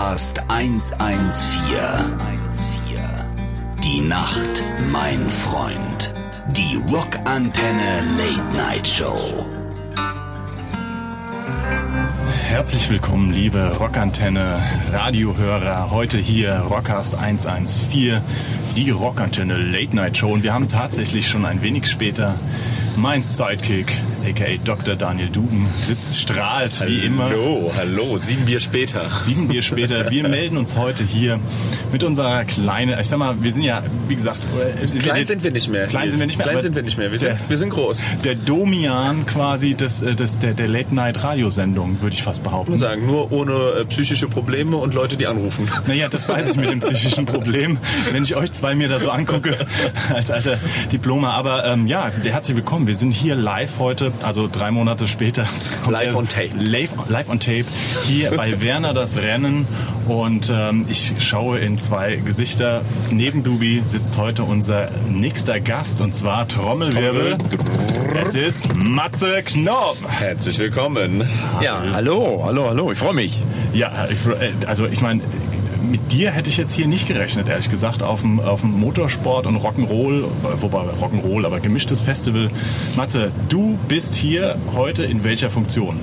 Rockcast 114. Die Nacht, mein Freund. Die Rockantenne Late Night Show. Herzlich willkommen, liebe Rockantenne Radiohörer. Heute hier Rockcast 114, die Rockantenne Late Night Show. Und wir haben tatsächlich schon ein wenig später mein Sidekick, aka Dr. Daniel Duben, sitzt, strahlt wie immer. Hallo, hallo, sieben Bier später. Sieben Bier später. Wir melden uns heute hier mit unserer kleinen, ich sag mal, wir sind ja, wie gesagt, klein sind wir nicht mehr. Klein sind wir nicht mehr. Klein sind wir nicht mehr. Wir sind, der, wir sind groß. Der Domian quasi des, äh, des, der, der Late-Night-Radiosendung, würde ich fast behaupten. Ich muss sagen, nur ohne äh, psychische Probleme und Leute, die anrufen. Naja, das weiß ich mit dem psychischen Problem, wenn ich euch zwei mir da so angucke, als alter Diploma. Aber ähm, ja, herzlich willkommen. Wir sind hier live heute, also drei Monate später. Live on tape. Live, live on tape. Hier bei Werner das Rennen. Und ähm, ich schaue in zwei Gesichter. Neben Dubi sitzt heute unser nächster Gast und zwar Trommelwirbel. Es ist Matze Knob. Herzlich willkommen. Ja, hallo, hallo, hallo. Ich freue mich. Ja, ich, also ich meine, mit dir hätte ich jetzt hier nicht gerechnet, ehrlich gesagt, auf dem, auf dem Motorsport und Rock'n'Roll, wobei Rock'n'Roll, aber gemischtes Festival. Matze, du bist hier heute in welcher Funktion?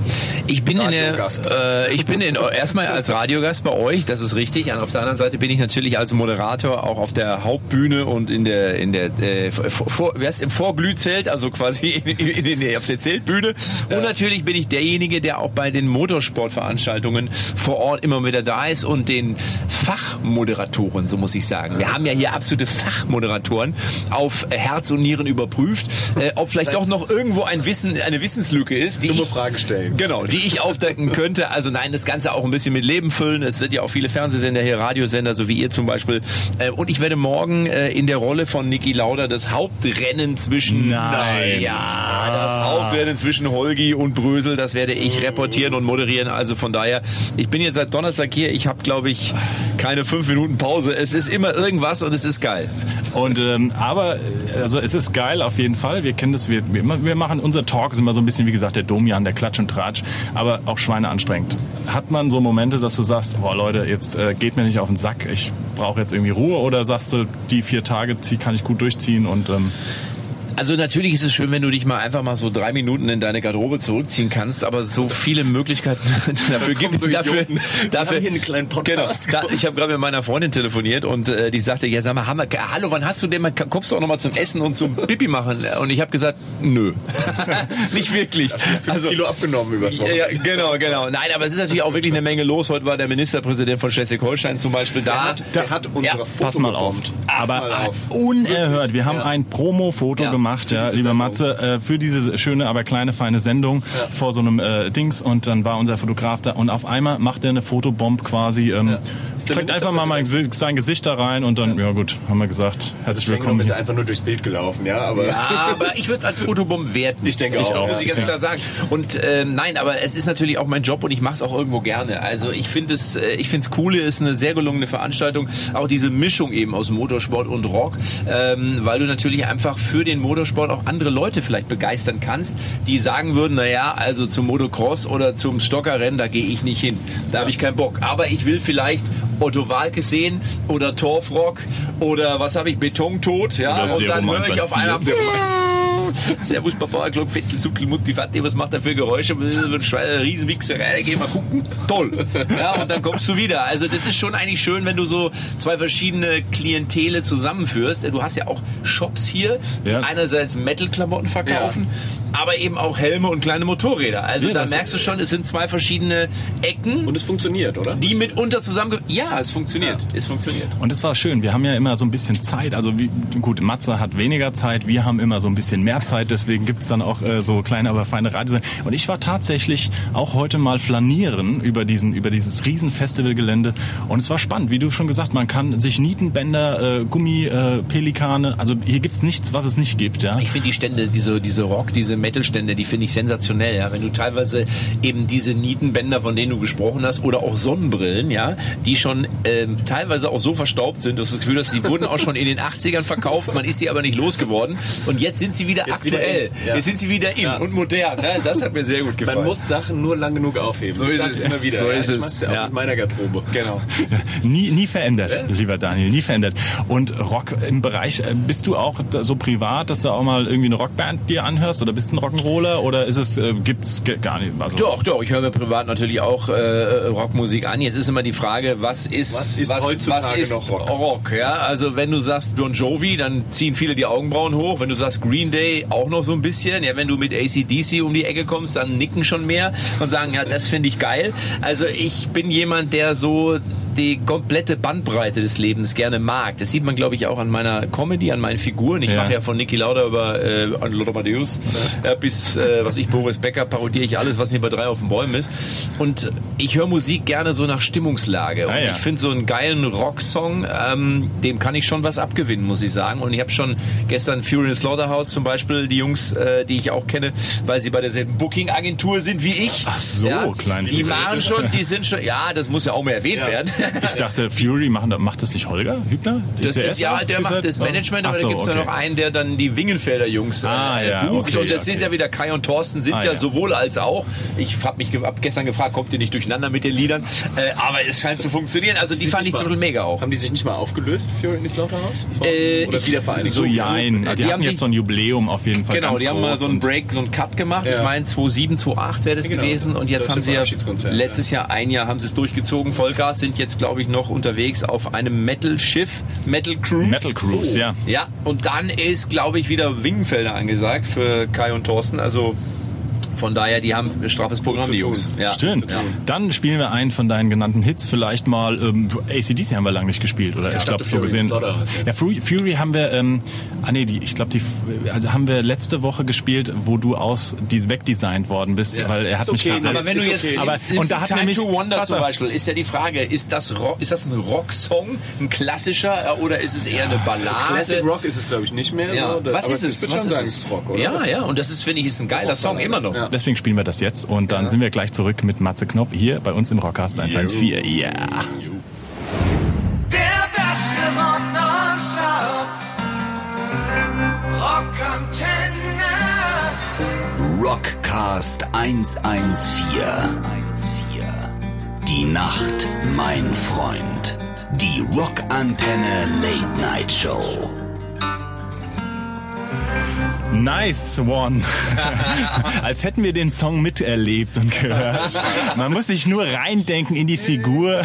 Ich bin in der, äh, ich bin in, erstmal als Radiogast bei euch, das ist richtig. Und auf der anderen Seite bin ich natürlich als Moderator auch auf der Hauptbühne und in der, in der, äh, vor, wer ist im Vorglühzelt, also quasi in, in, in, auf der Zeltbühne. Und natürlich bin ich derjenige, der auch bei den Motorsportveranstaltungen vor Ort immer wieder da ist und den Fachmoderatoren, so muss ich sagen. Wir haben ja hier absolute Fachmoderatoren auf Herz und Nieren überprüft, äh, ob vielleicht doch noch irgendwo ein Wissen, eine Wissenslücke ist, die Dumme ich, Fragen stellen. Genau, die ich aufdecken könnte. Also nein, das Ganze auch ein bisschen mit Leben füllen. Es wird ja auch viele Fernsehsender hier, Radiosender, so wie ihr zum Beispiel. Äh, und ich werde morgen äh, in der Rolle von Niki Lauda das Hauptrennen zwischen Nein. ja, das Hauptrennen zwischen Holgi und Brösel, das werde ich reportieren und moderieren. Also von daher, ich bin jetzt seit Donnerstag hier. Ich habe, glaube ich, keine fünf Minuten Pause. Es ist immer irgendwas und es ist geil. Und ähm, aber also es ist geil auf jeden Fall. Wir kennen das. Wir, wir machen unser Talk ist immer so ein bisschen wie gesagt der Domian, der Klatsch und Tratsch, aber auch Schweine anstrengend. Hat man so Momente, dass du sagst, boah Leute, jetzt äh, geht mir nicht auf den Sack. Ich brauche jetzt irgendwie Ruhe oder sagst du, die vier Tage kann ich gut durchziehen und ähm, also natürlich ist es schön, wenn du dich mal einfach mal so drei Minuten in deine Garderobe zurückziehen kannst, aber so viele Möglichkeiten dafür gibt es. So dafür, dafür hier einen kleinen Podcast. Genau, da, ich habe gerade mit meiner Freundin telefoniert und äh, die sagte, ja sag mal, Hammer, hallo, wann hast du denn mal, kommst du auch noch mal zum Essen und zum Pipi machen? Und ich habe gesagt, nö, nicht wirklich. Fünf also, Kilo abgenommen übers Wochenende. Ja, genau, genau. Nein, aber es ist natürlich auch wirklich eine Menge los. Heute war der Ministerpräsident von Schleswig-Holstein zum Beispiel der da. Hat, der hat unsere ja, Pass mal auf. Aber mal auf. unerhört. Wir haben ja. ein Promo-Foto ja. gemacht gemacht, ja, lieber Matze, äh, für diese schöne, aber kleine, feine Sendung ja. vor so einem äh, Dings und dann war unser Fotograf da und auf einmal macht er eine Fotobomb quasi, ähm, ja. trägt einfach mal mein, sein Gesicht da rein und dann, ja, ja gut, haben wir gesagt, herzlich willkommen. ist einfach nur durchs Bild gelaufen, ja, aber... Ja, aber ich würde es als Fotobomb werten. Ich denke ich auch. Muss ich ganz klar sagen. Und äh, nein, aber es ist natürlich auch mein Job und ich mache es auch irgendwo gerne. Also ich finde es, äh, ich finde es cool, ist eine sehr gelungene Veranstaltung. Auch diese Mischung eben aus Motorsport und Rock, ähm, weil du natürlich einfach für den Motorsport Motorsport auch andere Leute vielleicht begeistern kannst, die sagen würden, naja, also zum Motocross oder zum Stockerrennen, da gehe ich nicht hin. Da ja. habe ich keinen Bock. Aber ich will vielleicht Otto Walke sehen oder Torfrock oder was habe ich, Betontod, ja, und dann höre ich auf einmal Servus Papa, Glock, Vettel, Suckel, Mutti, Vati, was macht er für Geräusche? Riesenwichserei, geh mal gucken. Toll. Ja, und dann kommst du wieder. Also das ist schon eigentlich schön, wenn du so zwei verschiedene Klientele zusammenführst. Du hast ja auch Shops hier, die ja. einerseits Metal-Klamotten verkaufen, ja. Aber eben auch Helme und kleine Motorräder. Also ja, da merkst du schon, es sind zwei verschiedene Ecken. Und es funktioniert, oder? Die mitunter zusammen... Ja, es funktioniert. Es funktioniert. Und es war schön. Wir haben ja immer so ein bisschen Zeit. Also wie, gut, Matze hat weniger Zeit. Wir haben immer so ein bisschen mehr Zeit, deswegen gibt's dann auch äh, so kleine, aber feine Radios. Und ich war tatsächlich auch heute mal flanieren über diesen, über dieses riesen Festivalgelände und es war spannend, wie du schon gesagt, man kann sich Nietenbänder, äh, Gummi, äh, Pelikane, also hier gibt's nichts, was es nicht gibt, ja. Ich finde die Stände, diese, diese Rock, diese Metal-Stände, die finde ich sensationell, ja. Wenn du teilweise eben diese Nietenbänder, von denen du gesprochen hast, oder auch Sonnenbrillen, ja, die schon ähm, teilweise auch so verstaubt sind, dass du das Gefühl hast, die wurden auch schon in den 80ern verkauft, man ist sie aber nicht losgeworden. Und jetzt sind sie wieder Jetzt wieder aktuell. in, ja. Jetzt sind sie wieder in Ja. und modern. Ne? Das hat mir sehr gut gefallen. Man muss Sachen nur lang genug aufheben. So Ich ist es. immer wieder. So ja, ist ich es. ja auch Ja. mit meiner Garderobe. Genau. Nie, nie verändert, lieber Daniel, nie verändert. Und Rock im Bereich, äh, bist du auch so privat, dass du auch mal irgendwie eine Rockband dir anhörst oder bist ein Rock'n'Roller oder ist es, äh, gibt's gar nicht? Also, Doch, doch, ich höre mir privat natürlich auch äh, Rockmusik an. Jetzt ist immer die Frage, was ist, Was ist heutzutage was ist noch Rock? Rock? Ja, also wenn du sagst Bon Jovi, dann ziehen viele die Augenbrauen hoch. Wenn du sagst Green Day, auch noch so ein bisschen. Ja, wenn du mit ACDC um die Ecke kommst, dann nicken schon mehr und sagen, ja, das finde ich geil. Also ich bin jemand, der so die komplette Bandbreite des Lebens gerne mag. Das sieht man, glaube ich, auch an meiner Comedy, an meinen Figuren. Ich Ja. mache ja von Niki Lauda über äh, Lothar Matthäus äh, bis, äh, was ich, Boris Becker, parodiere ich alles, was nicht bei drei auf den Bäumen ist. Und ich höre Musik gerne so nach Stimmungslage. Und Ah, ja. ich finde so einen geilen Rocksong, ähm, dem kann ich schon was abgewinnen, muss ich sagen. Und ich habe schon gestern Fury in the Slaughterhouse zum Beispiel, die Jungs, äh, die ich auch kenne, weil sie bei derselben Booking-Agentur sind wie ich. Ach so, kleines Die machen schon, die sind schon, ja, das muss ja auch mal erwähnt werden. Ich dachte, Fury machen, macht das nicht Holger Hübner? Das ICS ist ja, der macht das Management, aber da gibt es okay. ja noch einen, der dann die Wingenfelder Jungs äh, Ah, ja, bucht. okay, und das okay. ist ja wieder Kai und Thorsten sind Ah, ja, ja. sowohl als auch. Ich habe mich hab gestern gefragt, kommt ihr nicht durcheinander mit den Liedern? Äh, aber es scheint zu funktionieren. Also die fand ich zum Beispiel mega auch. Haben die sich nicht mal aufgelöst, Fury in the Slaughterhouse? Von- Äh, Oder ich- Wiedervereinigung? So, jein. Die, die hatten haben jetzt so ein Jubiläum auf jeden Fall. Genau, die haben mal so einen Break, so einen Cut gemacht. Ich meine 2007, 2008 wäre das Genau. gewesen. Und jetzt haben sie ja letztes Jahr, ein Jahr haben sie es durchgezogen. Vollgas sind jetzt, glaube ich, noch unterwegs auf einem Metal-Schiff, Metal Cruise. Metal Cruise, ja. Ja, und dann ist, glaube ich, wieder Wingenfelder angesagt für Kai und Thorsten. Also von daher, die haben ein straffes Programm, die. Jungs. Ja. Stimmt. Ja. Dann spielen wir einen von deinen genannten Hits. Vielleicht mal ähm, ACDC haben wir lange nicht gespielt, oder? ich glaube so gesehen. Ja. Ja, Fury, Fury haben wir, ähm, ah nee, die, ich glaube die, also haben wir letzte Woche gespielt, wo du aus die wegdesignt worden bist, weil er hat Ist mich okay, versetzt. Aber wenn du jetzt okay. Aber- nimmst, und da hat Time nämlich- to Wonder zum. Beispiel, ist ja die Frage, ist das, Rock, ist das ein Rocksong, ein klassischer äh, oder ist es eher eine Ballade? Classic Rock ist es, glaube ich, nicht mehr. Ja. so. Da- Was ist es? Ich würde Was schon ist sagen, es? es ist Rock, oder? Ja, ja, und das ist, finde ich, ist ein geiler Song, immer noch. Ja. Deswegen spielen wir das jetzt und dann sind wir gleich zurück mit Matze Knopp hier bei uns im Rockcast 114. Ja. Der beste Rock nonstop. Rockantenne. Rockcast 114. Die Nacht, mein Freund. Die Rockantenne Late Night Show. Nice one. Als hätten wir den Song miterlebt und gehört. Man muss sich nur reindenken in die Figur.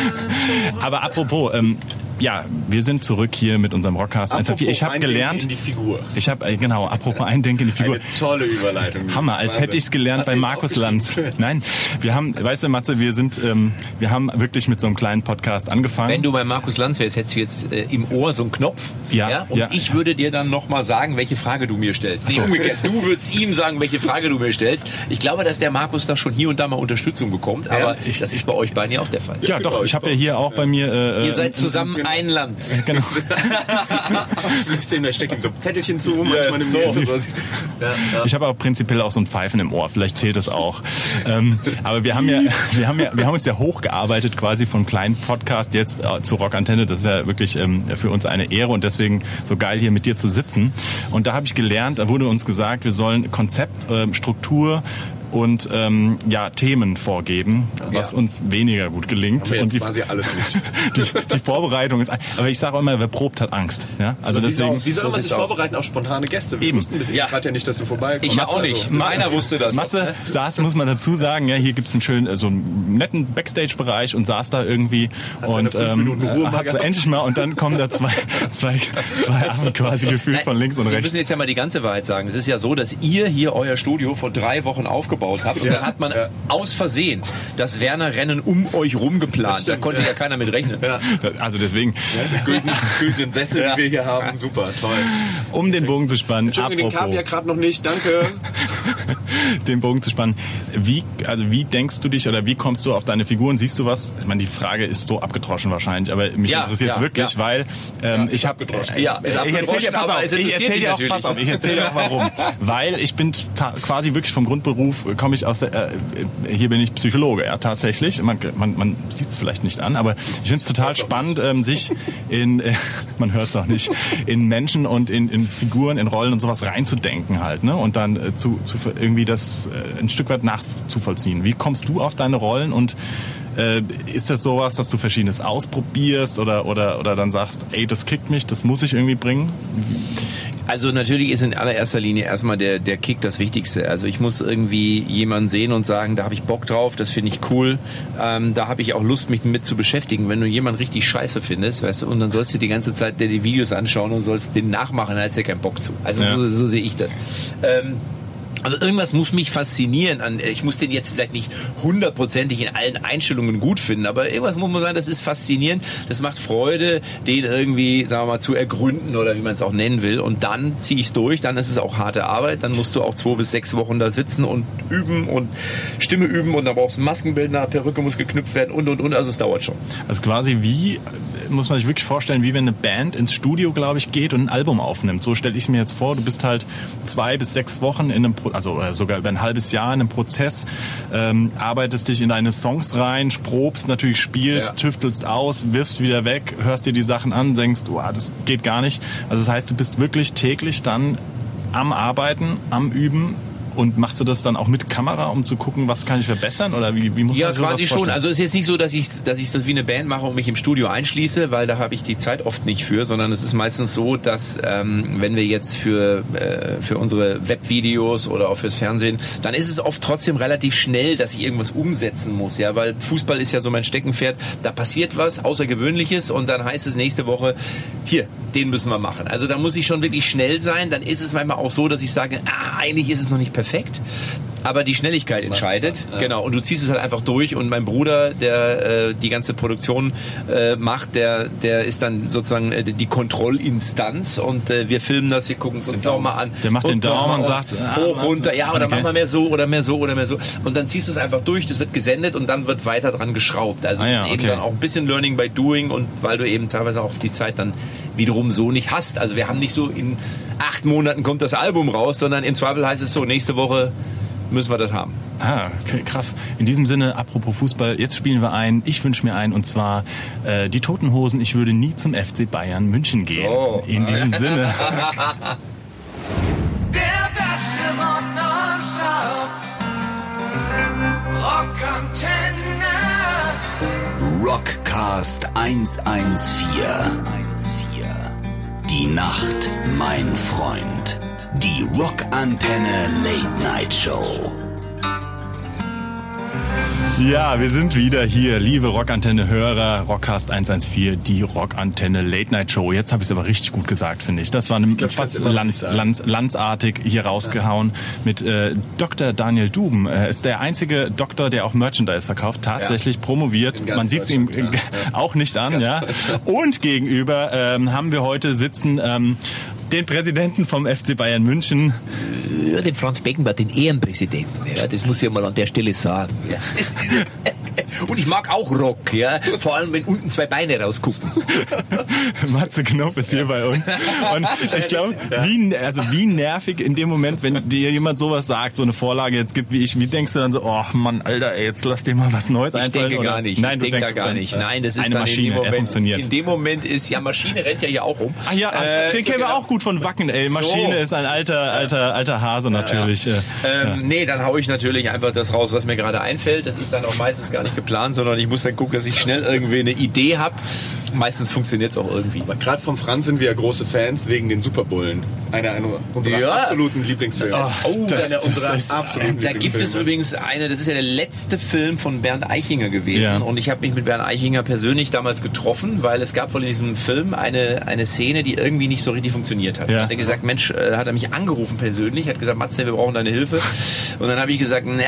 Aber apropos, ähm, ja, wir sind zurück hier mit unserem Rockcast. Apropos Ich habe gelernt, in die Figur. ich habe äh, genau, apropos Eindenken in die Figur. Eine tolle Überleitung. Hammer, als hätte ich es gelernt Hast bei Markus? Lanz. Nein, wir haben, weißt du, Matze, wir sind, ähm, wir haben wirklich mit so einem kleinen Podcast angefangen. Wenn du bei Markus Lanz wärst, hättest du jetzt äh, im Ohr so einen Knopf. Ja, Und ja. ich würde dir dann nochmal sagen, welche Frage du mir stellst. Nee, umgekehrt. Du würdest ihm sagen, welche Frage du mir stellst. Ich glaube, dass der Markus da schon hier und da mal Unterstützung bekommt. Aber ich- das ist bei euch beiden ja auch der Fall. ja, genau, doch, ich ich habe ja hier auch bei mir. Äh, Ihr seid zusammen ein Land. genau. Ich steckt ihm so Zettelchen zu, manchmal im so. Ja, ja. Ich habe aber prinzipiell auch so ein Pfeifen im Ohr, vielleicht zählt das auch. ähm, aber wir haben ja, wir haben ja, wir haben uns ja hochgearbeitet quasi vom kleinen Podcast jetzt äh, zur Rockantenne. Das ist ja wirklich ähm, für uns eine Ehre und deswegen so geil hier mit dir zu sitzen. Und da habe ich gelernt, da wurde uns gesagt, wir sollen Konzept, ähm, Struktur und ähm, ja Themen vorgeben, was Ja. uns weniger gut gelingt. Wir und jetzt quasi alles nicht. die, die Vorbereitung ist, aber ich sage auch immer, wer probt hat Angst. Ja, also Wie deswegen. soll, wie soll so man sich aus. vorbereiten auf spontane Gäste? Wir Eben. wussten bis Ja. gerade ja nicht, dass du vorbeikommst. Ich ja auch nicht. Also, Keiner wusste das. Matze saß, muss man dazu sagen, ja, hier gibt's einen schönen, äh, so einen netten Backstage-Bereich und saß da irgendwie seine und ähm, Minuten Ruhe mal hat so endlich mal und dann kommen da zwei, zwei, zwei Affen quasi gefühlt von links und Wir rechts. müssen jetzt ja mal die ganze Wahrheit sagen. Es ist ja so, dass ihr hier euer Studio vor drei Wochen aufgebaut habt und Ja, dann hat man ja. aus Versehen das Werner-Rennen um euch rum geplant. stimmt, da konnte ja. ja. keiner mit rechnen. Ja. Also deswegen, Die güldenen, Sessel, die wir hier haben, super, toll. um den Bogen zu spannen, Entschuldigung, den apropos. Kaviar gerade noch nicht, danke. den Bogen zu spannen. Wie, also wie denkst du dich oder wie kommst du auf deine Figuren? Siehst du was? Ich meine, die Frage ist so abgedroschen wahrscheinlich, aber mich Ja, interessiert es ja, wirklich, ja. weil ähm, ich habe Ja, ist ich erzähl dir, pass auf, es ich erzähl dir auch, pass auf, ich erzähl dir auch warum. Weil ich bin quasi wirklich vom Grundberuf, äh, komme ich aus der, äh, hier bin ich Psychologe, ja, tatsächlich. Man, man, man sieht es vielleicht nicht an, aber ich finde es total spannend, ähm, sich in, äh, man hört es auch nicht, in Menschen und in, in Figuren, in Rollen und sowas reinzudenken halt, ne? Und dann äh, zu, zu irgendwie das äh, ein Stück weit nachzuvollziehen. Wie kommst du auf deine Rollen und äh, ist das sowas, dass du verschiedenes ausprobierst oder, oder, oder dann sagst, ey, das kickt mich, das muss ich irgendwie bringen? Also natürlich ist in allererster Linie erstmal der, der Kick das Wichtigste. Also ich muss irgendwie jemanden sehen und sagen, da habe ich Bock drauf, das finde ich cool, ähm, da habe ich auch Lust, mich mit zu beschäftigen. Wenn du jemanden richtig scheiße findest, weißt du, und dann sollst du die ganze Zeit dir die Videos anschauen und sollst den nachmachen, da hast du ja keinen Bock zu. Also Ja. so, so sehe ich das. Ähm, also irgendwas muss mich faszinieren. Ich muss den jetzt vielleicht nicht hundertprozentig in allen Einstellungen gut finden, aber irgendwas muss man sagen, das ist faszinierend. Das macht Freude, den irgendwie, sagen wir mal, zu ergründen oder wie man es auch nennen will. Und dann ziehe ich es durch. Dann ist es auch harte Arbeit. Dann musst du auch zwei bis sechs Wochen da sitzen und üben und Stimme üben und dann brauchst du Maskenbildner, Perücke muss geknüpft werden und und und. Also es dauert schon. Also quasi wie, muss man sich wirklich vorstellen, wie wenn eine Band ins Studio, glaube ich, geht und ein Album aufnimmt. So stelle ich es mir jetzt vor. Du bist halt zwei bis sechs Wochen in einem, also oder sogar über ein halbes Jahr in einem Prozess, ähm, arbeitest dich in deine Songs rein, probst, natürlich spielst, Ja. tüftelst aus, wirfst wieder weg, hörst dir die Sachen an, denkst, oh, das geht gar nicht. Also das heißt, du bist wirklich täglich dann am Arbeiten, am Üben. Und machst du das dann auch mit Kamera, um zu gucken, was kann ich verbessern? Oder wie, wie muss Ja, man sich sowas quasi schon. Also es ist jetzt nicht so, dass ich, dass ich das wie eine Band mache und mich im Studio einschließe, weil da habe ich die Zeit oft nicht für, sondern es ist meistens so, dass ähm, wenn wir jetzt für, äh, für unsere Webvideos oder auch fürs Fernsehen, dann ist es oft trotzdem relativ schnell, dass ich irgendwas umsetzen muss, ja, weil Fußball ist ja so mein Steckenpferd. Da passiert was Außergewöhnliches und dann heißt es nächste Woche, hier, den müssen wir machen. Also da muss ich schon wirklich schnell sein. Dann ist es manchmal auch so, dass ich sage, ah, eigentlich ist es noch nicht perfekt. Aber die Schnelligkeit entscheidet, genau. Und du ziehst es halt einfach durch. Und mein Bruder, der äh, die ganze Produktion äh, macht, der der ist dann sozusagen äh, die Kontrollinstanz. Und äh, wir filmen das, wir gucken es uns nochmal an. Der macht den Und Daumen und sagt, ah, hoch, runter, ja, oder okay. mach mal mehr so oder mehr so oder mehr so. Und dann ziehst du es einfach durch. Das wird gesendet und dann wird weiter dran geschraubt. Also Ah ja, eben okay. dann auch ein bisschen Learning by Doing und weil du eben teilweise auch die Zeit dann wiederum so nicht hast. Also wir haben nicht so in acht Monaten kommt das Album raus, sondern im Zweifel heißt es so, nächste Woche müssen wir das haben. Ah, okay, krass. In diesem Sinne, apropos Fußball, jetzt spielen wir ein, ich wünsche mir ein, und zwar äh, die Toten Hosen, ich würde nie zum FC Bayern München gehen. So. In diesem Sinne. Der beste Rock nonstop. Rockantenne. Rockcast 114. Die Nacht, mein Freund. Die Rockantenne Late Night Show. Ja, wir sind wieder hier, liebe Rockantenne-Hörer, Rockcast 114, die Rockantenne Late Night Show. Jetzt habe ich es aber richtig gut gesagt, finde ich. Das war eine, glaub, ich fast sagen. lanz, lanzartig hier rausgehauen mit äh, Dr. Daniel Duben. Er ist der einzige Doktor, der auch Merchandise verkauft, tatsächlich promoviert. In ganz Man sieht es ihm äh, auch nicht an, ja. Und gegenüber ähm, haben wir heute sitzen ähm, den Präsidenten vom FC Bayern München, Ja, den Franz Beckenbauer, den Ehrenpräsidenten. Ja, das muss ich mal an der Stelle sagen. Ja. Und ich mag auch Rock, ja. Vor allem, wenn unten zwei Beine rausgucken. Matze Knopp ist hier bei uns. Und ich glaube, wie, also wie nervig in dem Moment, wenn dir jemand sowas sagt, so eine Vorlage jetzt gibt wie ich, wie denkst du dann so, oh Mann, Alter, ey, jetzt lass dir mal was Neues Ich einfallen? denke oder? gar nicht. Nein, ich denke da gar dann, nicht. äh, Nein, das ist eine Maschine, in dem er Moment, funktioniert. In dem Moment ist ja Maschine rennt ja hier auch rum. Ach ja, Äh, den kennen wir genau. auch gut von Wacken, ey. So. Maschine ist ein alter, alter, alter Hase natürlich. äh. Ähm, Nee, dann hau ich natürlich einfach das raus, was mir gerade einfällt. Das ist dann auch meistens gar nicht geplant, sondern ich muss dann gucken, dass ich schnell irgendwie eine Idee habe. Meistens funktioniert es auch irgendwie. Aber gerade vom Franz sind wir ja große Fans wegen den Superbullen. Einer, einer unserer Ja. absoluten Lieblingsfilme. Oh, das- einer unserer das ist- absoluten Da gibt es übrigens eine, das ist ja der letzte Film von Bernd Eichinger gewesen. Ja. Und ich habe mich mit Bernd Eichinger persönlich damals getroffen, weil es gab wohl in diesem Film eine, eine Szene, die irgendwie nicht so richtig funktioniert hat. Ja. Da hat er gesagt, Mensch, äh, hat er mich angerufen persönlich, hat gesagt, Matze, wir brauchen deine Hilfe. Und dann habe ich gesagt, na,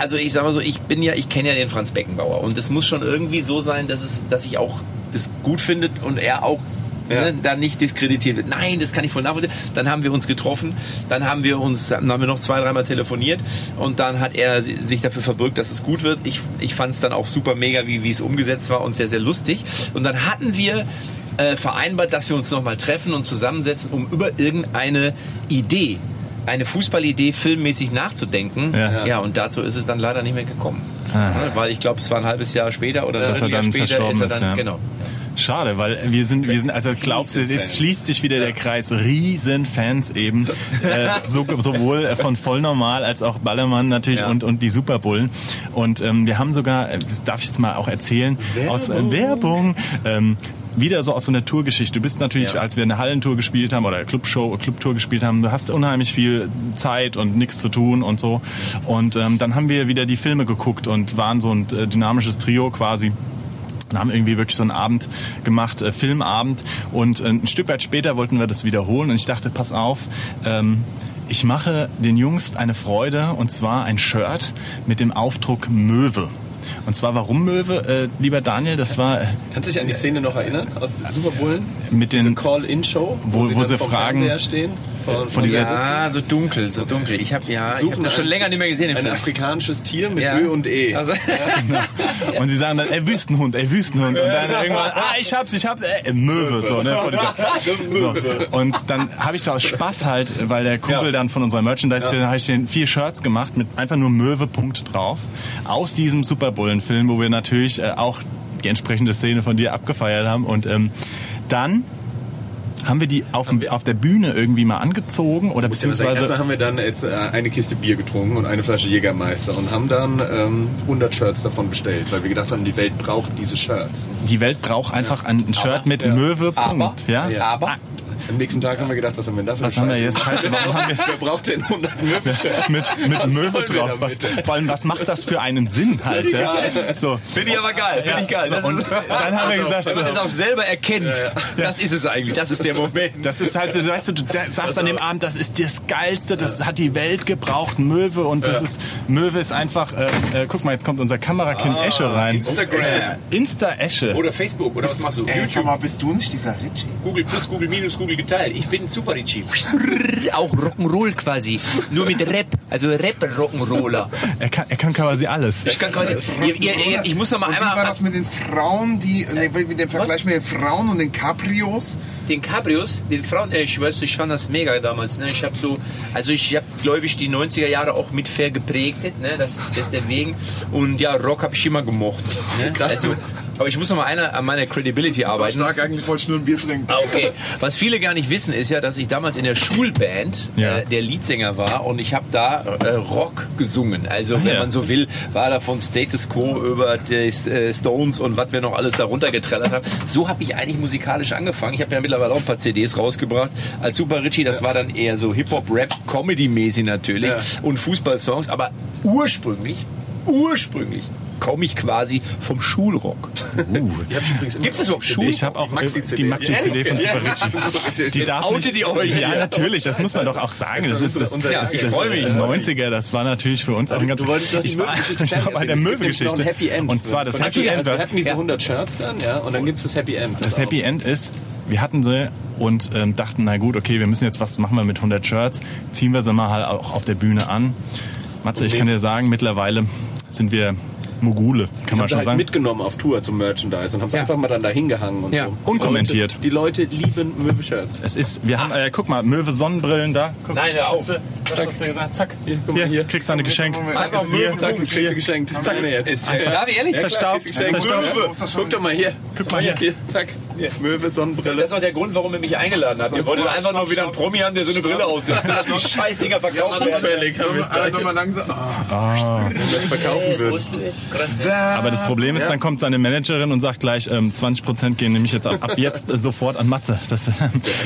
also ich sag mal so, ich bin ja, ich kenne ja den Franz Beckenbauer. Und es muss schon irgendwie so sein, dass es, dass ich auch das gut findet und er auch ne, dann nicht diskreditiert wird. Nein, das kann ich voll nachvollziehen. Dann haben wir uns getroffen, dann haben wir uns, dann haben wir noch zwei, dreimal telefoniert und dann hat er si- sich dafür verbürgt, dass es gut wird. Ich, ich fand es dann auch super mega, wie, wie es umgesetzt war und sehr, sehr lustig. Und dann hatten wir äh, vereinbart, dass wir uns nochmal treffen und zusammensetzen, um über irgendeine Idee, eine Fußballidee filmmäßig nachzudenken. Ja. ja, und dazu ist es dann leider nicht mehr gekommen. Ah. Weil ich glaube, es war ein halbes Jahr später oder Dass er ein Jahr dann später verstorben ist er dann, ist, ja. genau. Schade, weil wir sind, wir sind, also glaubst du, jetzt schließt sich wieder der Kreis. Riesenfans eben, äh, so, sowohl von Vollnormal als auch Ballermann natürlich Ja. und, und die Superbullen. Und ähm, wir haben sogar, das darf ich jetzt mal auch erzählen, aus äh, Werbung, ähm, wieder so aus so einer Tourgeschichte. Du bist natürlich, Ja. als wir eine Hallentour gespielt haben oder Clubshow, Clubtour gespielt haben, du hast unheimlich viel Zeit und nichts zu tun und so. Und ähm, dann haben wir wieder die Filme geguckt und waren so ein äh, dynamisches Trio quasi und haben irgendwie wirklich so einen Abend gemacht, äh, Filmabend. Und äh, ein Stück weit später wollten wir das wiederholen. Und ich dachte, pass auf, ähm, ich mache den Jungs eine Freude und zwar ein Shirt mit dem Aufdruck Möwe. Und zwar warum Möwe, äh, lieber Daniel, das war äh, Kannst du dich an die Szene noch erinnern aus Superbullen? Mit den- Call-In-Show, Wo- wo sie vom fragen- Fernseher stehen. Von, von dieser- Ja, so dunkel, so dunkel. Ich habe ja, ich hab das schon länger nicht mehr gesehen. Ein Film. afrikanisches Tier mit Ja. Ö und E. Also, und sie sagen dann, ey Wüstenhund, ey Wüstenhund. Und dann irgendwann, ah, ich hab's, ich hab's, äh, Möwe. So, ne, so. Und dann habe ich so aus Spaß halt, weil der Kumpel Ja. dann von unserer Merchandise, ja. habe ich den vier Shirts gemacht mit einfach nur Möwe Punkt drauf. Aus diesem Superbullen-Film, wo wir natürlich äh, auch die entsprechende Szene von dir abgefeiert haben. Und ähm, dann haben wir die auf, dem, auf der Bühne irgendwie mal angezogen oder mal sagen, Erstmal beziehungsweise haben wir dann jetzt äh, eine Kiste Bier getrunken und eine Flasche Jägermeister und haben dann ähm, 100 Shirts davon bestellt, weil wir gedacht haben, die Welt braucht diese Shirts. die Welt braucht einfach ein Shirt mit Möwe Punkt. Ja? Ja. aber Am nächsten Tag haben wir gedacht, was haben wir denn da für Was haben wir jetzt? Scheiße, warum haben wir Wer braucht denn 100 Möbelshirts? mit, mit wir drauf. Was, vor allem, was macht das für einen Sinn halt? Ja? So. finde ich aber geil, finde ich geil. Das Und ist, dann haben wir gesagt, wenn man das auch selber erkennt, das ist es eigentlich, das ist der Moment. das ist halt so, weißt du, du sagst an dem Abend, das ist das Geilste, das hat die Welt gebraucht, Möwe und das ist, Möwe ist einfach, äh, äh, guck mal, jetzt kommt unser Kamerakind Esche rein. Instagram. Insta-Esche. Oder Facebook, oder was machst du? Ey, sag mal, bist du nicht dieser Richie? Google plus, Google minus, Google geteilt. Ich bin super Richie. Auch Rock'n'Roll quasi. Nur mit Rap. Also Rap-Rock'n'Roller. Er kann, er kann quasi alles. Ich kann quasi. Ihr, ihr, ich muss noch mal Und wie war einmal das mit den Frauen, die, ne, wie den Vergleich mit den Frauen und den Cabrios? den Cabrios, den Frauen, äh, ich weiß, ich fand das mega damals. Ne? Ich habe so, also ich habe, glaube ich, die 90er Jahre auch mit fair geprägt, ne? das, deswegen. Und ja, Rock habe ich immer gemocht. Ne? Also, aber ich muss noch mal einer an meiner Credibility arbeiten. Stark, eigentlich wollte ich nur ein Bier trinken. Ah, Okay. Was viele gar nicht wissen, ist ja, dass ich damals in der Schulband Ja. äh, der Leadsänger war und ich habe da äh, Rock gesungen. Also, wenn ja. man so will, war da von Status Quo über die äh, Stones und was wir noch alles da runtergetrellert haben. So habe ich eigentlich musikalisch angefangen. Ich habe ja mittlerweile auch ein paar CDs rausgebracht. Als Super Richie, das war dann eher so Hip-Hop, Rap, Comedy-mäßig natürlich und Fußballsongs, aber ursprünglich, ursprünglich komme ich quasi vom Schulrock. Gibt es überhaupt Schulrock? Ich habe auch Maxi-CD. die Maxi-CD von. Super Richie. Die Jetzt darf outet nicht- ihr euch Ja, natürlich, das muss man doch auch sagen. Das ist das, das, ich das, mich. 90er, das war natürlich für uns auch ein ganz... Du wolltest doch die ich war, Möwe-Geschichte ich war bei der Möwe-Geschichte. Happy. Und zwar das Happy Happy End wir hatten diese Ja. 100 Shirts dann, ja, und dann gibt es das Happy End. Das Happy End ist, wir hatten sie und ähm, dachten, na gut, okay, wir müssen jetzt was machen wir mit 100 Shirts, ziehen wir sie mal halt auch auf der Bühne an. Matze, ich kann dir sagen, mittlerweile sind wir Mogule, kann man haben sie schon halt sagen. mitgenommen auf Tour zum Merchandise und haben es Ja. einfach mal dann da hingehangen und Ja. so. Unkommentiert. Und die Leute lieben Möwe-Shirts. Es ist, wir haben, äh, guck mal, Möwe Sonnenbrillen da. Guck, Nein, hör auf. das hast du gesagt. Zack, hier, guck mal hier. kriegst du ein Geschenk. Einfach Hier, Möwe, zack, Zack, kriegst du geschenkt. Zack, jetzt. Ist, darf ich ehrlich? Verstaubt. Verstaubt. Guck doch mal hier. Guck mal hier. Zack. Hier. Möwe, Sonnenbrille. Das ist auch der Grund, warum ihr mich eingeladen habt. Ihr wolltet einfach nur wieder einen Promi haben, der so eine Brille aufsetzt. Die Scheißdinger verkauft werden. Zufällig haben wir nochmal langsam. Ah. das verkaufen würden. Aber das Problem ist, dann kommt seine Managerin und sagt gleich, ähm, 20% gehen nämlich jetzt ab, ab jetzt äh, sofort an Matze. Das,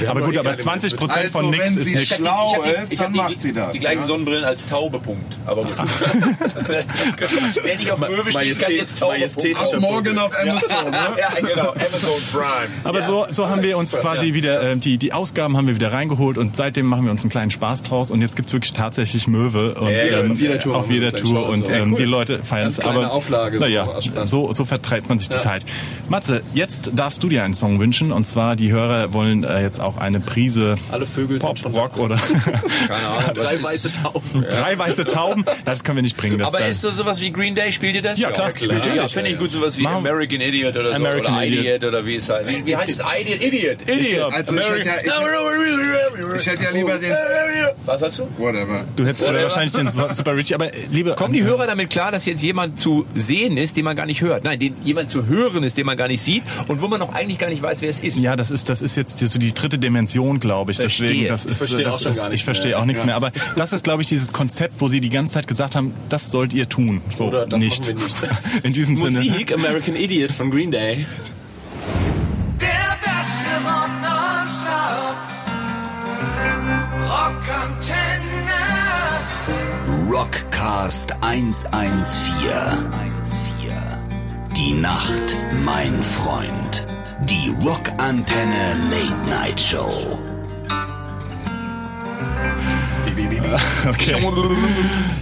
aber noch gut, nie aber keine 20% Also, von nix wenn ist sie nix. schlau Ich hab die- ist, ich dann die- macht sie das. Die gleichen ja? Sonnenbrillen als Taube, Punkt. Aber gut. Wer nicht auf Möwe steht, kann jetzt Taube, Punkt. Ab morgen auf Amazon, ne? Ja, genau. Amazon Prime. Aber so, so haben wir uns quasi wieder, äh, die, die Ausgaben haben wir wieder reingeholt und seitdem machen wir uns einen kleinen Spaß draus und jetzt gibt's wirklich tatsächlich Möwe und, Ja, ähm, auf jeder Tour auf jeder Tour und. Ja, ähm, cool. die Leute feiern es. Aber Auflage, so naja, so, so vertreibt man sich die Zeit. Matze, jetzt darfst du dir einen Song wünschen und zwar die Hörer wollen äh, jetzt auch eine Prise Alle Vögel Pop, Rock oder Keine Ahnung. Drei weiße Tauben. drei weiße Tauben. Das können wir nicht bringen. Das Aber ist das sowas wie Green Day? Spielt ihr das? Ja, klar. Ihr? Ja, finde ich gut. Sowas wie American Idiot oder so. American oder Idiot. Idiot oder wie es heißt. Wie, wie heißt es? Idiot? Idiot. Idiot. Also ich hätte ja, ich, ich hätte ja lieber den... Was hast du? Whatever. du hättest äh, wahrscheinlich den Super Richie, aber äh, liebe Kommen die Hörer damit klar, dass jetzt jemand zu sehen ist, den man gar nicht hört? Nein, den jemand zu hören ist, den man gar nicht sieht und wo man noch eigentlich gar nicht weiß, wer es ist. Ja, das ist, das ist jetzt so die dritte Dimension, glaube ich. Verstehe. Deswegen, das Ich ist, verstehe das auch ist, ich nichts verstehe mehr. auch nichts Ja. mehr. Aber das ist, glaube ich, dieses Konzept, wo sie die ganze Zeit gesagt haben, das sollt ihr tun. So Oder das nicht. nicht. In diesem Sinne. Musik, American Idiot von Green Day. Rockantenne. Rockcast 114. Die Nacht, mein Freund. Die Rockantenne Late Night Show. Okay.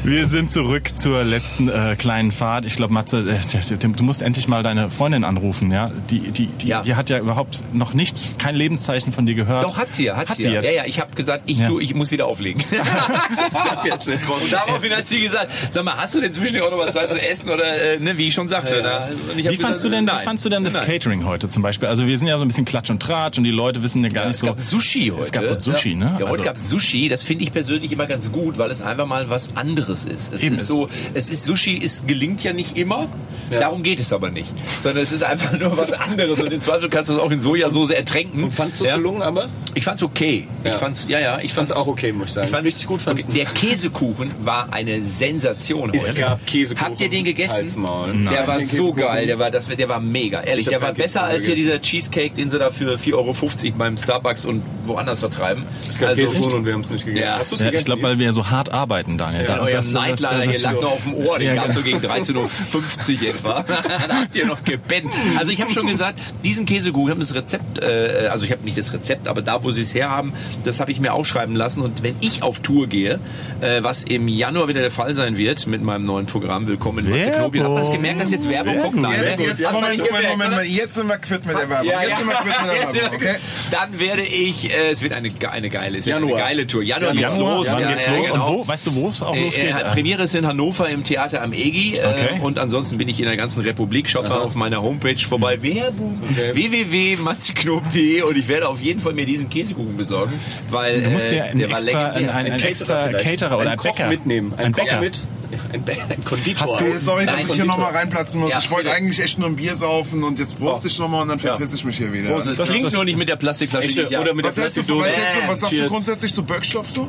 Wir sind zurück zur letzten äh, kleinen Fahrt. Ich glaube, Matze, äh, du musst endlich mal deine Freundin anrufen, ja? Die, die, die, Ja. die hat ja überhaupt noch nichts, kein Lebenszeichen von dir gehört. Doch, hat sie ja, hat, Hat sie, sie ja. Ja, ja, ich habe gesagt, ich, Ja. du, ich muss wieder auflegen. und daraufhin hat sie gesagt, sag mal, hast du denn zwischendurch auch noch mal Zeit zu essen oder, äh, ne, wie ich schon sagte. ne? Und ich Wie fandst du gesagt, denn, nein. wie fandst du denn das Nein. Catering heute zum Beispiel? Also wir sind ja so ein bisschen Klatsch und Tratsch und die Leute wissen ja gar Ja, nicht es so. gab Sushi heute. Es gab Sushi, ja. ne? Ja, heute Also- gab es Sushi. Das finde ich persönlich immer ganz gut, weil es einfach mal was anderes ist. Es Eben, ist es- so, es ist Sushi, es gelingt ja nicht immer. Darum geht es aber nicht, sondern es ist einfach nur was anderes. Und im Zweifel kannst du es auch in Sojasauce ertränken. Und fandst du es ja? gelungen, aber? Ich fand's okay. Ich Ja. fand's, ja, ja, ich fand's fand's auch okay, muss ich sagen. Ich fand's Richtig gut fand's okay. Der Käsekuchen war eine Sensation Es heute. gab Käsekuchen. Habt ihr den gegessen? Maul. Der Nein. war so geil. Der war, das, der war mega. Ehrlich, Ich der war besser Käsekuchen als hier dieser Cheesecake, den sie da für 4,50 Euro beim Starbucks und woanders vertreiben. Es gab Also- Käsekuchen und wir haben es nicht gegessen. Ja. Hast du's Ja, gegessen? Ich glaube, weil wir so hart arbeiten, Daniel. Ja, Da- euer das- das- das- hier lag noch auf dem Ohr, den Ja, gab's so genau. gegen 13.50 Uhr etwa. da habt ihr noch gepennt. Also ich habe schon gesagt, diesen Käsekuchen, ich habe das Rezept, äh, also ich habe nicht das Rezept, aber da, wo sie es herhaben, das habe ich mir aufschreiben lassen. Und wenn ich auf Tour gehe, äh, was im Januar wieder der Fall sein wird mit meinem neuen Programm Willkommen in Matze Knobi, hat man das gemerkt, dass jetzt Werbung kommt? Nein, Jetzt, ne? jetzt, Moment, Moment, gemerkt, Moment? Moment, jetzt sind wir quitt mit der Werbung. Ja, jetzt ja. sind wir quitt mit der Werbung, okay? Dann werde ich, äh, es wird eine, eine geile, es wird eine Januar. geile Tour. Januar, Januar, geht's los. wann ja, geht's ja, los? Genau. Und wo? Weißt du, wo es auch Äh, losgeht? äh, Premiere ist in Hannover im Theater am EGI äh, Okay. und ansonsten bin ich in der ganzen Republik. Schaut mal auf meiner Homepage vorbei. Werbung. www.matziknob.de und ich werde auf jeden Fall mir diesen Käsekuchen besorgen, weil Du musst äh, dir einen der war extra, legendär. einen, einen Caterer extra. Caterer oder Einen Koch Bäcker mitnehmen. Einen Ein Koch Bäcker. mit. Ja, Ein, ein Konditor. Hast du- sorry, dass Nein, ich hier nochmal reinplatzen muss. Ja, ich wollte eigentlich echt nur ein Bier saufen und jetzt proste ich nochmal und dann verpiss ich mich hier wieder. Groß, es klingt nur nicht mit der Plastikflasche. die ich Oder mit der was, du, Plastikdose. was, du, was sagst du grundsätzlich zu Birkstoff so?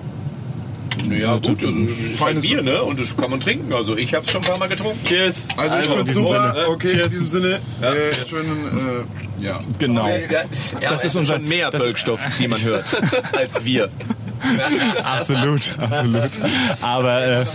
Ja, gut, also ist halt Feines- Bier, ne? Und das kann man trinken. Also ich habe es schon ein paar Mal getrunken. Cheers. Also ich Also, finde super, ne? okay, in Cheers. diesem Sinne, äh, schönen, äh, ja. Genau. Ja, ja, Das ist schon unser- mehr das- Bölkstoff, die man hört, als wir. Absolut, absolut. Aber äh,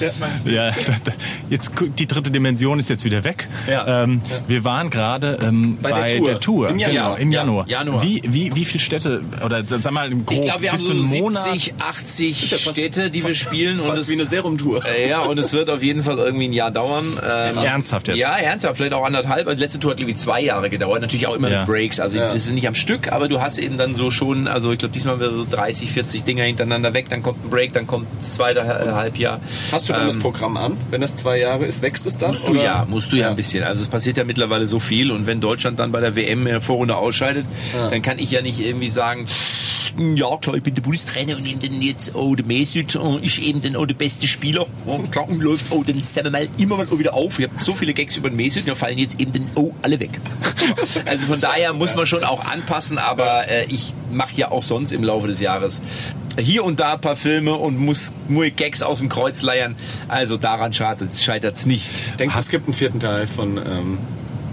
ja, jetzt die dritte Dimension ist jetzt wieder weg. Ja. Ähm, wir waren gerade ähm, bei, Bei der der Tour. Tour, Im genau, Januar. im Ja, Januar. Januar. Wie, wie, wie viele Städte oder sag mal im grob Ich glaube, wir haben so zu einen Monat? 70, 80 Städte, die wir spielen. und Fast es, wie eine Serumtour. Äh, Ja, und es wird auf jeden Fall irgendwie ein Jahr dauern. Ähm, Ernsthaft jetzt? Ja, ernsthaft, vielleicht auch anderthalb. Also Die letzte Tour hat irgendwie zwei Jahre gedauert. Natürlich auch immer Ja. mit Breaks. Also Ja. das ist nicht am Stück, aber du hast eben dann so schon, also ich glaube, diesmal haben wir so 30, 40 Dinger hintereinander weg. Dann kommt ein Break, dann kommt das zweite Halbjahr. Hast du dann das Ähm, Programm an? Wenn das zwei Jahre ist, wächst es dann? Musst du ja, musst du ja, ein bisschen. Also es passiert ja mittlerweile so viel und wenn Deutschland dann bei der WM in der Vorrunde ausscheidet, dann kann ich ja nicht irgendwie sagen, ja klar, ich bin der Bundestrainer und eben dann jetzt oh der Mesut oh, ist eben dann oh der beste Spieler. Oh, klar, und läuft oh dann sagen wir mal immer mal wieder auf. Ich habe so viele Gags über den Mesut, da fallen jetzt eben dann oh alle weg. also von daher muss man schon auch anpassen, aber äh, ich mache ja auch sonst im Laufe des Jahres hier und da ein paar Filme und muss nur Gags aus dem Kreuz leiern. Also daran scheitert es nicht. Denkst du, es gibt einen vierten Teil von ähm,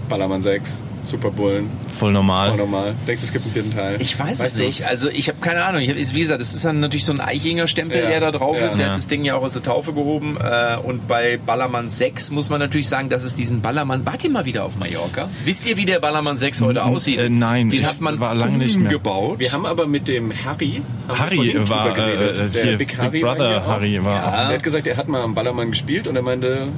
Ballermann 6? Superbullen. Voll normal. Voll normal. Denkst du, es gibt einen vierten Teil? Ich weiß Weißt es nicht. Also ich habe keine Ahnung. Ich hab, ist, wie gesagt, das ist dann natürlich so ein Eichinger Stempel, Ja. der da drauf Ja. ist. Der Ja. hat das Ding ja auch aus der Taufe gehoben. Äh, und bei Ballermann 6 muss man natürlich sagen, dass es diesen Ballermann. Wart ihr mal wieder auf Mallorca? Wisst ihr, wie der Ballermann 6 heute aussieht? äh, nein, Den ich hat man war lange nicht mehr. umgebaut. Wir haben aber mit dem Harry, Harry war, drüber geredet. äh, der Big, Big Harry Brother war. Harry war Ja. Er hat gesagt, er hat mal am Ballermann gespielt und er meinte,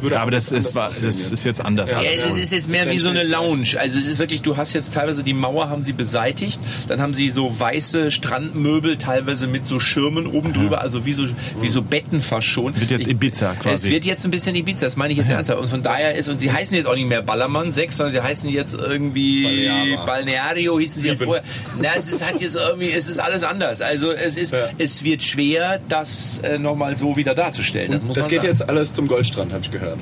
würde Ja, aber das anders ist, war, das ist jetzt anders. Ja, alles. es ist jetzt mehr wie so eine Lounge. Also es ist wirklich, du hast jetzt teilweise die Mauer haben sie beseitigt, dann haben sie so weiße Strandmöbel, teilweise mit so Schirmen oben drüber, also wie so, wie so Betten verschont. Wird jetzt Ibiza quasi. Es wird jetzt ein bisschen Ibiza, das meine ich jetzt ernsthaft. Und von daher ist, und sie heißen jetzt auch nicht mehr Ballermann 6, sondern sie heißen jetzt irgendwie Balneara. Balneario hießen sie ja vorher. Na, es ist halt jetzt irgendwie, es ist alles anders. Also es ist, Ja. es wird schwer, das äh, nochmal so wieder darzustellen. Das muss Das man geht sagen. jetzt alles zum Goldstrand, habe ich gehört.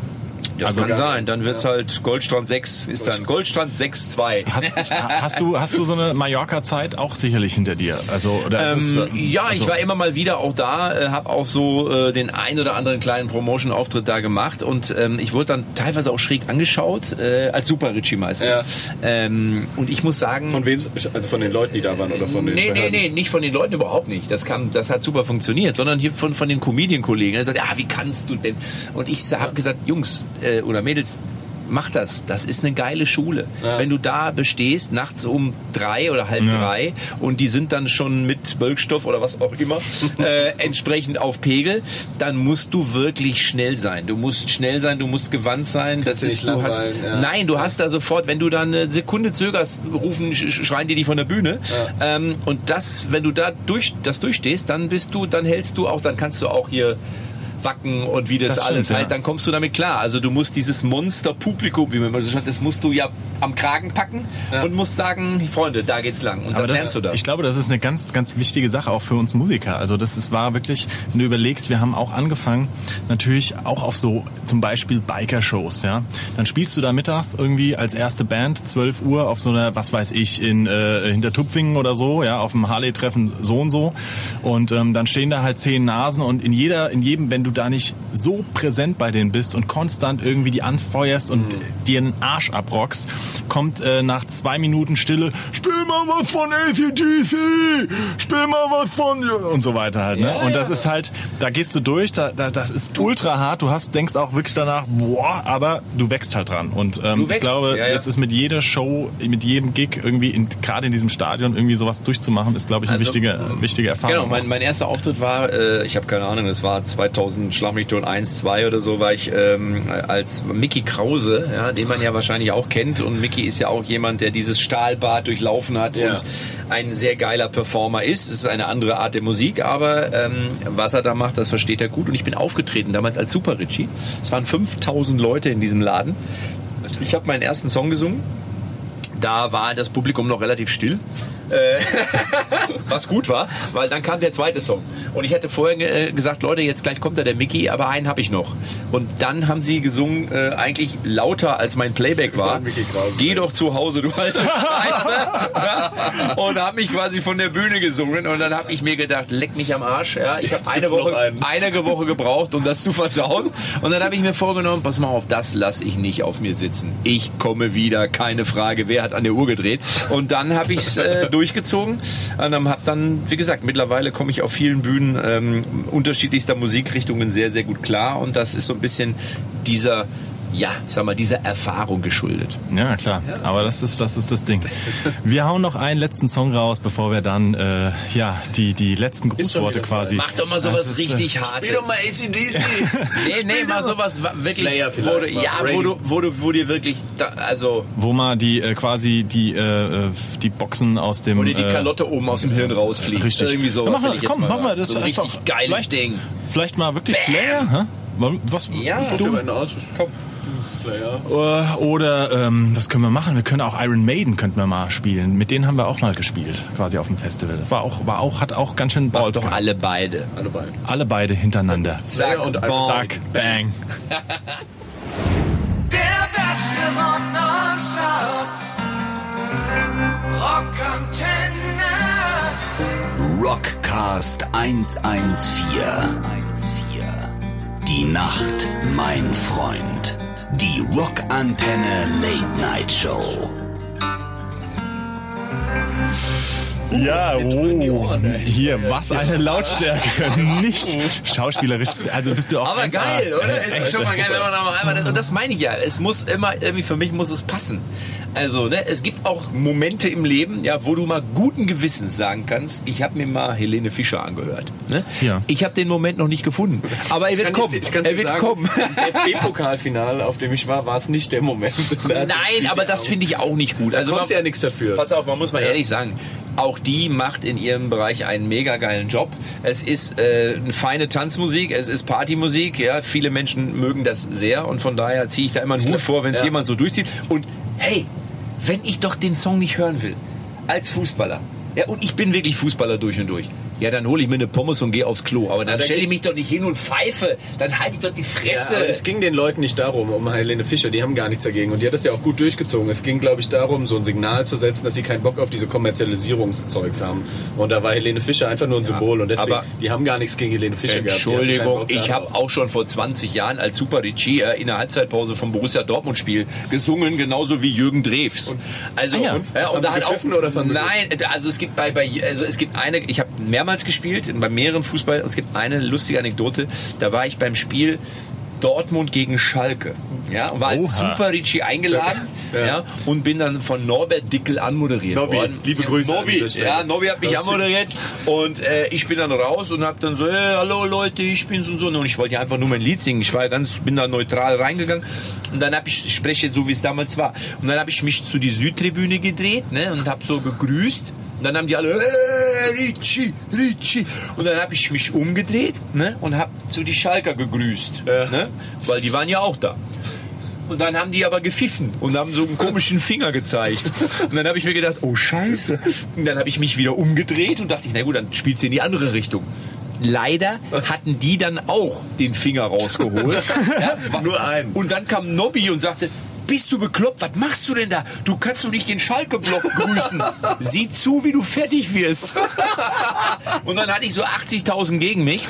Das Also kann sein. Dann wird's halt Goldstrand 6 ist dann Goldstrand 6-2. Hast, hast du hast du so eine Mallorca-Zeit auch sicherlich hinter dir? Also oder Ähm, es, ja, also, ich war immer mal wieder auch da, äh, habe auch so äh, den ein oder anderen kleinen Promotion-Auftritt da gemacht und ähm, ich wurde dann teilweise auch schräg angeschaut, äh, als Super Richie meistens. Ähm, und ich muss sagen... Von wem? Also von den Leuten, die da waren oder von den Nee, nee, Behörden? nee, nicht von den Leuten überhaupt nicht. Das kam, das hat super funktioniert, sondern hier von, von den Comedian-Kollegen. Er sagt, ja, wie kannst du denn? Und ich habe gesagt, Jungs äh, oder Mädels, mach das. Das ist eine geile Schule. Wenn du da bestehst, nachts um drei oder halb Ja. drei und die sind dann schon mit Bölkstoff oder was auch immer äh, entsprechend auf Pegel, dann musst du wirklich schnell sein. Du musst schnell sein, du musst gewandt sein. Das du ist, du hast, ja. nein, du hast da sofort, wenn du dann eine Sekunde zögerst, rufen, sch- sch- schreien die die von der Bühne. Ähm, und das, wenn du da durch, das durchstehst, dann bist du, dann hältst du auch, dann kannst du auch hier wacken und wie das, Das alles stimmt, heißt, ja. dann kommst du damit klar. Also du musst dieses Monster-Publikum, wie man immer so sagt, das musst du ja am Kragen packen und musst sagen, Freunde, da geht's lang. Und aber das, lernst du da. Ich glaube, das ist eine ganz, ganz wichtige Sache auch für uns Musiker. Also das ist, war wirklich, wenn du überlegst, wir haben auch angefangen, natürlich auch auf so zum Beispiel Biker-Shows, ja. Dann spielst du da mittags irgendwie als erste Band 12 Uhr auf so einer, was weiß ich, in äh, hinter Tupfingen oder so, ja, auf dem Harley-Treffen so und so. Und ähm, dann stehen da halt zehn Nasen und in jeder, in jedem, wenn du da nicht so präsent bei denen bist und konstant irgendwie die anfeuerst und dir den Arsch abrockst, kommt äh, nach zwei Minuten Stille, spiel mal was von ACDC, spiel mal was von und so weiter halt. Ne? und das ist halt, da gehst du durch, da, da, das ist ultra hart. Du hast, denkst auch wirklich danach, boah, aber du wächst halt dran. Und ähm, Du ich glaube, ja, ja. das ist mit jeder Show, mit jedem Gig irgendwie, in, gerade in diesem Stadion irgendwie sowas durchzumachen, ist glaube ich eine Also, wichtige, wichtige Erfahrung. Genau, mein, mein erster Auftritt war, äh, ich habe keine Ahnung, das war 2000, Schlag mich tot, 1, 2 oder so, war ich ähm, als Mickey Krause, ja, den man ja wahrscheinlich auch kennt. Und Mickey ist ja auch jemand, der dieses Stahlbad durchlaufen hat Ja. und ein sehr geiler Performer ist. Es ist eine andere Art der Musik, aber ähm, was er da macht, das versteht er gut. Und ich bin aufgetreten damals als Super Richie. Es waren 5000 Leute in diesem Laden. Ich habe meinen ersten Song gesungen. Da war das Publikum noch relativ still. Äh, was gut war, weil dann kam der zweite Song. Und ich hatte vorher äh, gesagt, Leute, jetzt gleich kommt da der Mickey, aber einen habe ich noch. Und dann haben sie gesungen, äh, eigentlich lauter als mein Playback war. Geh doch zu Hause, du alte Scheiße. Und haben mich quasi von der Bühne gesungen. Und dann habe ich mir gedacht, leck mich am Arsch. Ja? Ich habe eine Woche, eine Woche gebraucht, um das zu verdauen. Und dann habe ich mir vorgenommen, pass mal auf, das lasse ich nicht auf mir sitzen. Ich komme wieder, keine Frage. Wer hat an der Uhr gedreht? Und dann habe ich es äh, durchgezogen und ähm, habe dann, wie gesagt, mittlerweile komme ich auf vielen Bühnen ähm, unterschiedlichster Musikrichtungen sehr, sehr gut klar. Und das ist so ein bisschen dieser, ja, ich sag mal, dieser Erfahrung geschuldet. Ja, klar. Aber das ist, das ist das Ding. Wir hauen noch einen letzten Song raus, bevor wir dann, äh, ja, die, die letzten Grußworte quasi. Mach doch mal sowas Das ist, äh, richtig Hartes. Spiel doch mal ACDC. Nee, nee, mal sowas wa- wirklich, Slayer wo vielleicht du, mal. ja, wo du, wo du, wo dir wirklich, da, also, Wo mal die, äh, quasi die, äh, äh, die Boxen aus dem. wo dir die äh, Kalotte oben aus dem Hirn rausfliegt. Richtig. Irgendwie so. Ja, mach mal, komm, mach mal. Das so ein ist richtig doch geiles vielleicht, Ding. Vielleicht mal wirklich Slayer, hä? Was? Ja. du? Komm. Slayer. Äh, Oder ähm, was können wir machen? Wir können auch Iron Maiden könnten wir mal spielen. Mit denen haben wir auch mal gespielt, quasi auf dem Festival. War auch, war auch, hat auch ganz schön Balls doch gehabt. alle beide. Alle beiden. alle beide hintereinander. Zack und bong. Zack, bang. Der beste Rock nonstop. Rockantenne. Rockcast 114. Die Nacht, mein Freund. Die Rockantenne Late Night Show. Ja, oh, hier, was eine Lautstärke. Nicht schauspielerisch. Also bist du auch. Aber 1A. geil, oder? Ist echt. schon mal geil, wenn man noch einmal das, und das meine ich ja. Es muss immer irgendwie für mich muss es passen. Also, ne, es gibt auch Momente im Leben, ja, wo du mal guten Gewissens sagen kannst, ich habe mir mal Helene Fischer angehört. Ne? Ja. Ich habe den Moment noch nicht gefunden, aber er wird kommen. Ich kann er wird sagen, kommen. Im DFB-Pokalfinale, auf dem ich war, war es nicht der Moment. Nein, aber das finde ich auch nicht gut. Also konnte man, ja nichts dafür. Pass auf, man muss mal ehrlich sagen, auch die macht in ihrem Bereich einen mega geilen Job. Es ist äh, eine feine Tanzmusik, es ist Partymusik, ja, viele Menschen mögen das sehr und von daher ziehe ich da immer einen Hut vor, wenn es ja. jemand so durchzieht. Und hey, wenn ich doch den Song nicht hören will, als Fußballer, ja, und ich bin wirklich Fußballer durch und durch. Ja, dann hole ich mir eine Pommes und gehe aufs Klo. Aber dann da stelle ich mich doch nicht hin und pfeife. Dann halte ich doch die Ja, Fresse. aber es ging den Leuten nicht darum, um Helene Fischer, die haben gar nichts dagegen. Und die hat das ja auch gut durchgezogen. Es ging, glaube ich, darum, so ein Signal zu setzen, dass sie keinen Bock auf diese Kommerzialisierungszeugs haben. Und da war Helene Fischer einfach nur ein Symbol. Und deswegen, aber- die haben gar nichts gegen Helene Fischer gehabt. Hatten keinen Entschuldigung, ich habe auch schon vor 20 Jahren als Super Ricci äh, in der Halbzeitpause vom Borussia Dortmund Spiel gesungen, genauso wie Jürgen Drews. Also Ah ja. und, ja, und da hat auch oder nein, also es gibt bei, bei also es gibt eine, ich habe mehrmals gespielt bei mehreren Fußball. Es gibt eine lustige Anekdote. Da war ich beim Spiel Dortmund gegen Schalke. Ja, war als Oha. Super Ricci eingeladen ja. und bin dann von Norbert Dickel anmoderiert Nobby, worden. liebe Grüße Nobby, ja, Nobby hat mich anmoderiert und äh, ich bin dann raus und hab dann so, hey, hallo Leute, ich bin's und so. Und ich wollte ja einfach nur mein Lied singen. Ich war ja ganz, bin da neutral reingegangen und dann hab ich, ich spreche jetzt so, wie es damals war. Und dann habe ich mich zu die Südtribüne gedreht ne, und hab so gegrüßt. Und dann haben die alle, hey, Ricci, Ricci. Und dann habe ich mich umgedreht ne, und hab zu die Schalker gegrüßt. Ne, weil die waren ja auch da. Und dann haben die aber gepfiffen und haben so einen komischen Finger gezeigt. Und dann habe ich mir gedacht, oh Scheiße. Und dann habe ich mich wieder umgedreht und dachte ich, na gut, dann spielt sie in die andere Richtung. Leider hatten die dann auch den Finger rausgeholt. ja, Nur einen. Und dann kam Nobby und sagte, bist du bekloppt? Was machst du denn da? Du kannst doch nicht den Schalke-Block grüßen. Sieh zu, wie du fertig wirst. Und dann hatte ich so 80.000 gegen mich.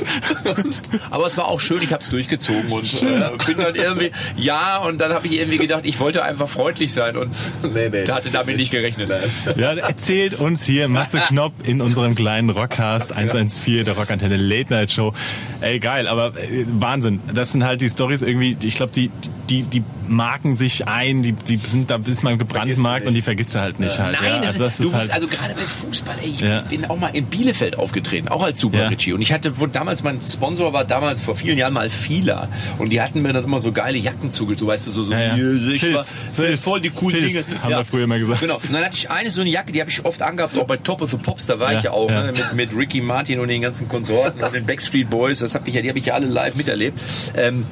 Aber es war auch schön, ich habe es durchgezogen und äh, bin dann irgendwie, ja, und dann habe ich irgendwie gedacht, ich wollte einfach freundlich sein und Nee, nee. hatte damit nicht gerechnet. Ja, erzählt uns hier Matze Knopp in unserem kleinen Rockcast 114 der Rockantenne Late Night Show. Ey, geil, aber äh, Wahnsinn. Das sind halt die Stories irgendwie, ich glaube, die, die, die marken sich ein, die, die sind da bis man gebrandmarkt nicht. und die vergisst du halt nicht halt. Nein, ja. das also das ist, du ist musst halt, also gerade bei Fußball, ey, ich Ja. bin auch mal in Bielefeld aufgetreten, auch als Super Ja. Richie. Und ich hatte, wo damals mein Sponsor war damals vor vielen Jahren mal Fila. Und die hatten mir dann immer so geile Jacken zugelegt, du weißt du, so, so Ja, ja. ich Filz, war- Filz, voll die coolen Filz, Dinge. haben wir früher immer gesagt. Genau. Und dann hatte ich eine so eine Jacke, die habe ich oft angehabt, auch bei Top of the Pops, da war Ja, ich ja auch, ja. ne, mit, mit Ricky Martin und den ganzen Konsorten und den Backstreet Boys, das hab ich ja, die habe ich ja alle live miterlebt. Ähm,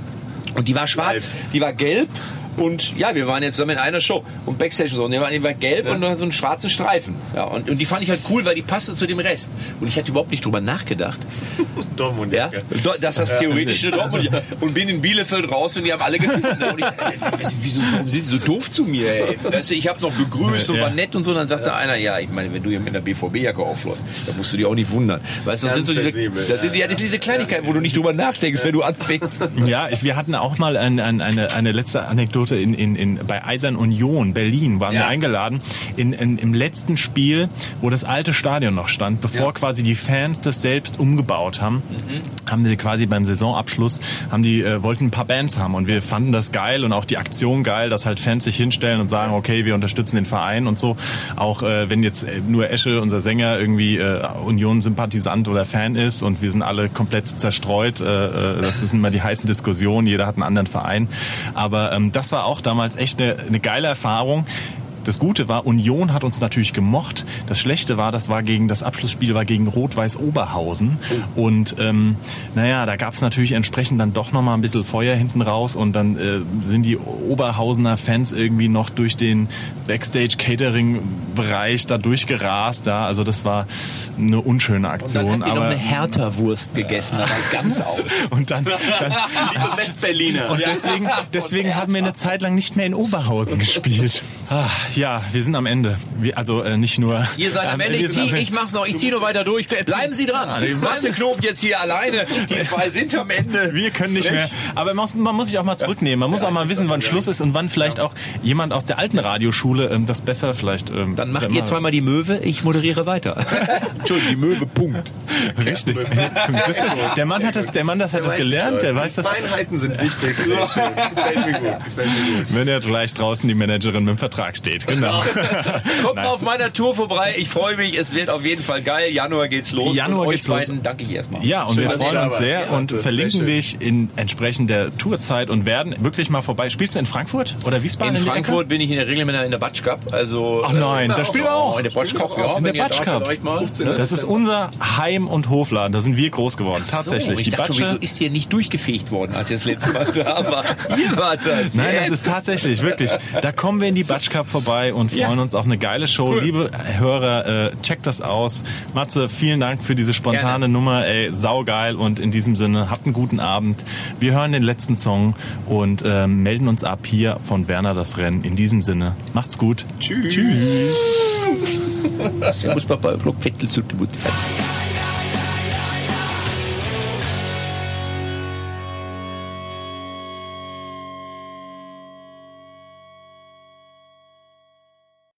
und die war schwarz, die war gelb. Und ja, wir waren jetzt zusammen in einer Show und Backstage so. Und die war, die war gelb und dann so einen schwarzen Streifen. Ja, und, und die fand ich halt cool, weil die passte zu dem Rest. Und ich hatte überhaupt nicht drüber nachgedacht, Dortmund. ja, do- dass das theoretisch eine Dortmund Und bin in Bielefeld raus und die haben alle gepfiffen. Und ich, ey, wieso, warum sind sie so doof zu mir, ey? Weißt du, ich habe noch begrüßt und Ja. war nett und so. Und dann sagte einer, ja, ich meine, wenn du hier mit einer BVB-Jacke aufläufst, dann musst du dir auch nicht wundern. Weißt du, das sind so diese, das sind, ja, das sind diese Kleinigkeiten, wo du nicht drüber nachdenkst, wenn du anfängst. Ja, ich, wir hatten auch mal ein, ein, eine, eine letzte Anekdote in, in, in, bei Eisern Union, Berlin, waren Ja. wir eingeladen. In, in, Im letzten Spiel, wo das alte Stadion noch stand, bevor quasi die Fans das selbst umgebaut haben, haben die quasi beim Saisonabschluss, haben die, äh, wollten ein paar Bands haben und wir fanden das geil und auch die Aktion geil, dass halt Fans sich hinstellen und sagen, okay, wir unterstützen den Verein und so. Auch äh, wenn jetzt äh, nur Esche, unser Sänger, irgendwie äh, Union-Sympathisant oder Fan ist und wir sind alle komplett zerstreut. Äh, äh, das sind immer die heißen Diskussionen, jeder hat einen anderen Verein. Aber ähm, das war auch damals echt eine, eine geile Erfahrung. Das Gute war, Union hat uns natürlich gemocht. Das Schlechte war, das war gegen das Abschlussspiel war gegen Rot-Weiß Oberhausen und ähm, naja, da gab es natürlich entsprechend dann doch noch mal ein bisschen Feuer hinten raus und dann äh, sind die Oberhausener Fans irgendwie noch durch den Backstage-Catering-Bereich da durchgerast. Da, also das war eine unschöne Aktion. Dann habt ihr noch aber eine Hertha-Wurst gegessen, dann war es ganz aus. und dann, dann Liebe Westberliner. und deswegen, deswegen haben wir eine Zeit lang nicht mehr in Oberhausen gespielt. Ah, Ja, wir sind am Ende. Wir, also äh, nicht nur. Ihr seid am Ähm, Ende. wir Ich, sind am zieh, Ende. ich mach's noch. Ich ziehe nur weiter durch. Bleiben Sie dran. Matze Knob jetzt hier alleine. Die zwei sind am Ende. Wir können nicht mehr. Aber man muss, man muss sich auch mal zurücknehmen. Man muss auch mal wissen, wann Schluss ist und wann vielleicht auch jemand aus der alten Radioschule ähm, das besser vielleicht. Ähm, Dann macht ihr zweimal die Möwe, ich moderiere weiter. Entschuldigung, die Möwe, Punkt. Richtig. Der Mann hat das, der Mann das hat das gelernt. Der weiß das. Feinheiten sind wichtig. Sehr schön. Gefällt mir gut. Gefällt mir gut. Wenn er gleich draußen die Managerin mit dem Vertrag steht. Genau. Kommt mal auf meiner Tour vorbei. Ich freue mich. Es wird auf jeden Fall geil. Januar geht's los. Januar und euch geht's los. beiden danke ich erstmal. Ja, und Schön, wir freuen uns sehr Ja, und verlinken dich in entsprechend der Tourzeit und werden wirklich mal vorbei. Spielst du in Frankfurt oder Wiesbaden? In die Frankfurt bin ich in der Regel in der Batsch Cup. Also? Ach nein, da spielen wir auch. in der Batsch Cup, ja. In der Batsch Cup. ne? Das ist unser Heim- und Hofladen. Da sind wir groß geworden. Tatsächlich. So, ich die dachte schon, wieso ist hier nicht durchgefegt worden, als ihr das letzte Mal da war? Ihr wart das. Nein, das ist tatsächlich, wirklich. Da kommen wir in die Batsch Cup vorbei und freuen Ja. uns auf eine geile Show. Liebe Hörer, äh, checkt das aus. Matze, vielen Dank für diese spontane Gerne. Nummer. Ey, saugeil. Und in diesem Sinne, habt einen guten Abend. Wir hören den letzten Song und ähm, melden uns ab hier von Werner das Rennen. In diesem Sinne, macht's gut. Tschüss. Tschüss. Servus, Papa, Glock, Vettel, Suttelmut, Fett.